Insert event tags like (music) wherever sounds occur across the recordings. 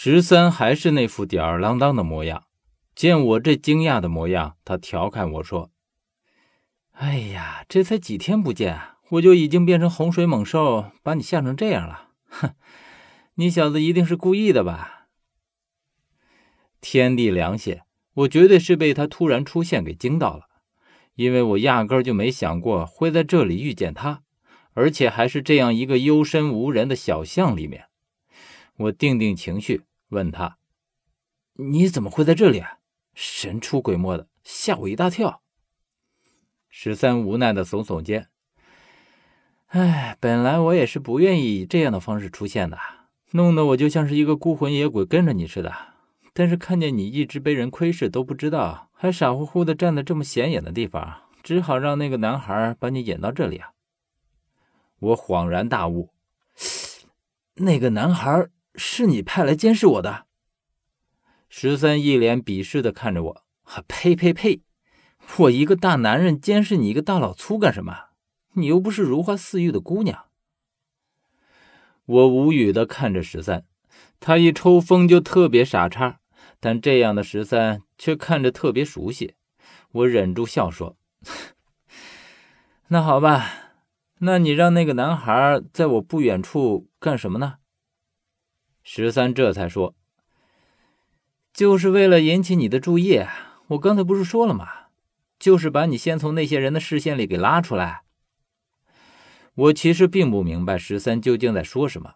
十三还是那副吊儿郎当的模样。见我这惊讶的模样，他调侃我说：“哎呀，这才几天不见，我就已经变成洪水猛兽，把你吓成这样了。哼，你小子一定是故意的吧？”天地良心，我绝对是被他突然出现给惊到了，因为我压根就没想过会在这里遇见他，而且还是这样一个幽深无人的小巷里面。我定定情绪，问他：“你怎么会在这里啊？神出鬼没的，吓我一大跳。”十三无奈的耸耸肩：“哎，本来我也是不愿意以这样的方式出现的，弄得我就像是一个孤魂野鬼跟着你似的。但是看见你一直被人窥视都不知道，还傻乎乎的站在这么显眼的地方，只好让那个男孩把你引到这里啊。”我恍然大悟：“ (sniffs) 那个男孩。”是你派来监视我的？十三一脸鄙视的看着我，呸呸呸！我一个大男人监视你一个大老粗干什么？你又不是如花似玉的姑娘。我无语的看着十三，他一抽风就特别傻叉，但这样的十三却看着特别熟悉。我忍住笑说：“ (laughs) 那好吧，那你让那个男孩在我不远处干什么呢？”十三这才说：“就是为了引起你的注意。我刚才不是说了吗？就是把你先从那些人的视线里给拉出来。”我其实并不明白十三究竟在说什么。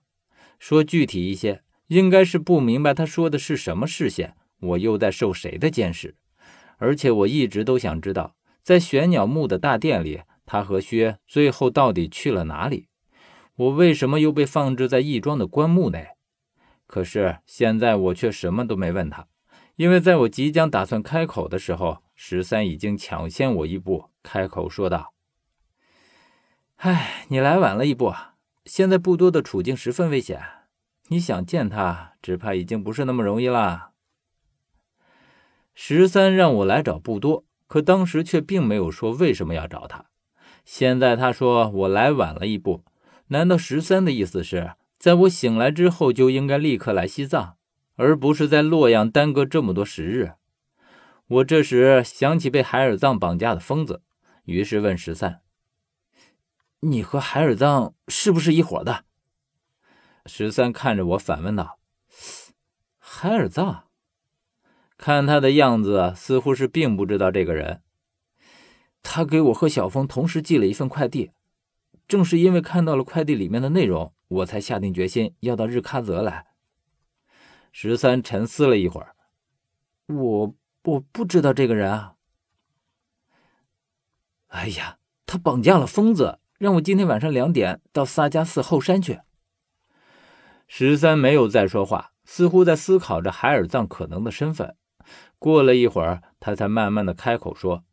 说具体一些，应该是不明白他说的是什么视线，我又在受谁的监视？而且我一直都想知道，在玄鸟墓的大殿里，他和薛最后到底去了哪里？我为什么又被放置在义庄的棺木内？可是现在我却什么都没问他，因为在我即将打算开口的时候，十三已经抢先我一步开口说道：“唉，你来晚了一步，现在不多的处境十分危险，你想见他，只怕已经不是那么容易了。”十三让我来找不多，可当时却并没有说为什么要找他。现在他说我来晚了一步，难道十三的意思是？在我醒来之后，就应该立刻来西藏，而不是在洛阳耽搁这么多时日。我这时想起被海尔藏绑架的疯子，于是问十三：“你和海尔藏是不是一伙的？”十三看着我反问道：“海尔藏？看他的样子，似乎是并不知道这个人。他给我和小峰同时寄了一份快递，正是因为看到了快递里面的内容。”我才下定决心要到日喀则来。十三沉思了一会儿，我我不知道这个人啊。哎呀，他绑架了疯子，让我今天晚上两点到萨迦寺后山去。十三没有再说话，似乎在思考着海尔藏可能的身份。过了一会儿，他才慢慢的开口说：“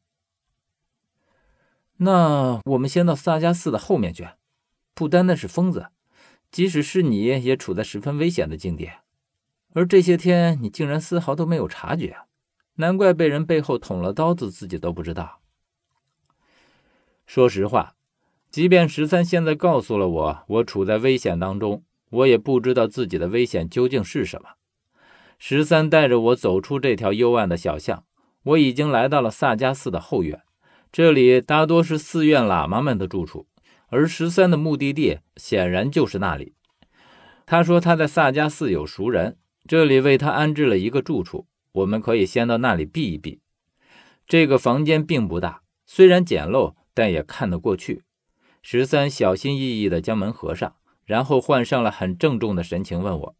那我们先到萨迦寺的后面去，不单单是疯子。”即使是你也处在十分危险的境地，而这些天你竟然丝毫都没有察觉，难怪被人背后捅了刀子，自己都不知道。说实话，即便十三现在告诉了我我处在危险当中，我也不知道自己的危险究竟是什么。十三带着我走出这条幽暗的小巷，我已经来到了萨迦寺的后院，这里大多是寺院喇嘛们的住处。而十三的目的地显然就是那里。他说他在萨迦寺有熟人，这里为他安置了一个住处，我们可以先到那里避一避。这个房间并不大，虽然简陋，但也看得过去。十三小心翼翼地将门合上，然后换上了很郑重的神情，问我：“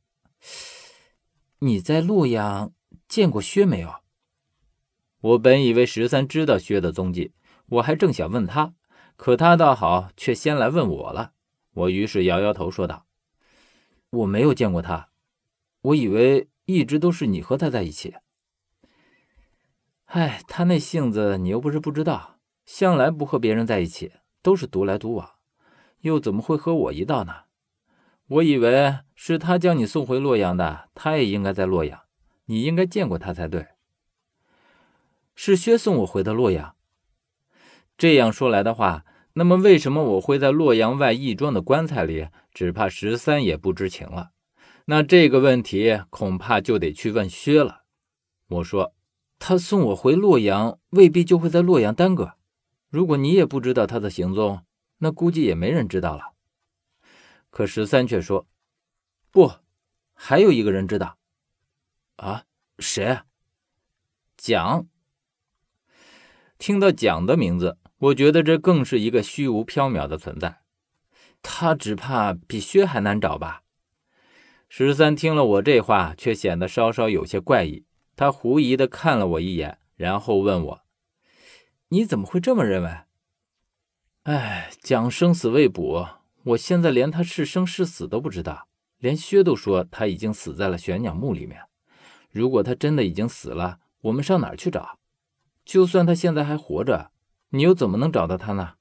你在洛阳见过薛没有？”我本以为十三知道薛的踪迹，我还正想问他。可他倒好，却先来问我了。我于是摇摇头说道：“我没有见过他，我以为一直都是你和他在一起。”哎，他那性子你又不是不知道，向来不和别人在一起，都是独来独往，又怎么会和我一道呢？我以为是他将你送回洛阳的，他也应该在洛阳，你应该见过他才对。是薛送我回的洛阳。这样说来的话，那么为什么我会在洛阳外义庄的棺材里？只怕十三也不知情了。那这个问题恐怕就得去问薛了。我说，他送我回洛阳，未必就会在洛阳耽搁。如果你也不知道他的行踪，那估计也没人知道了。可十三却说：“不，还有一个人知道。啊，谁？蒋。听到蒋的名字，我觉得这更是一个虚无缥缈的存在。他只怕比薛还难找吧？”十三听了我这话，却显得稍稍有些怪异。他狐疑的看了我一眼，然后问我：“你怎么会这么认为？”哎，蒋生死未卜，我现在连他是生是死都不知道。连薛都说他已经死在了玄鸟墓里面。如果他真的已经死了，我们上哪儿去找？就算他现在还活着，你又怎么能找到他呢？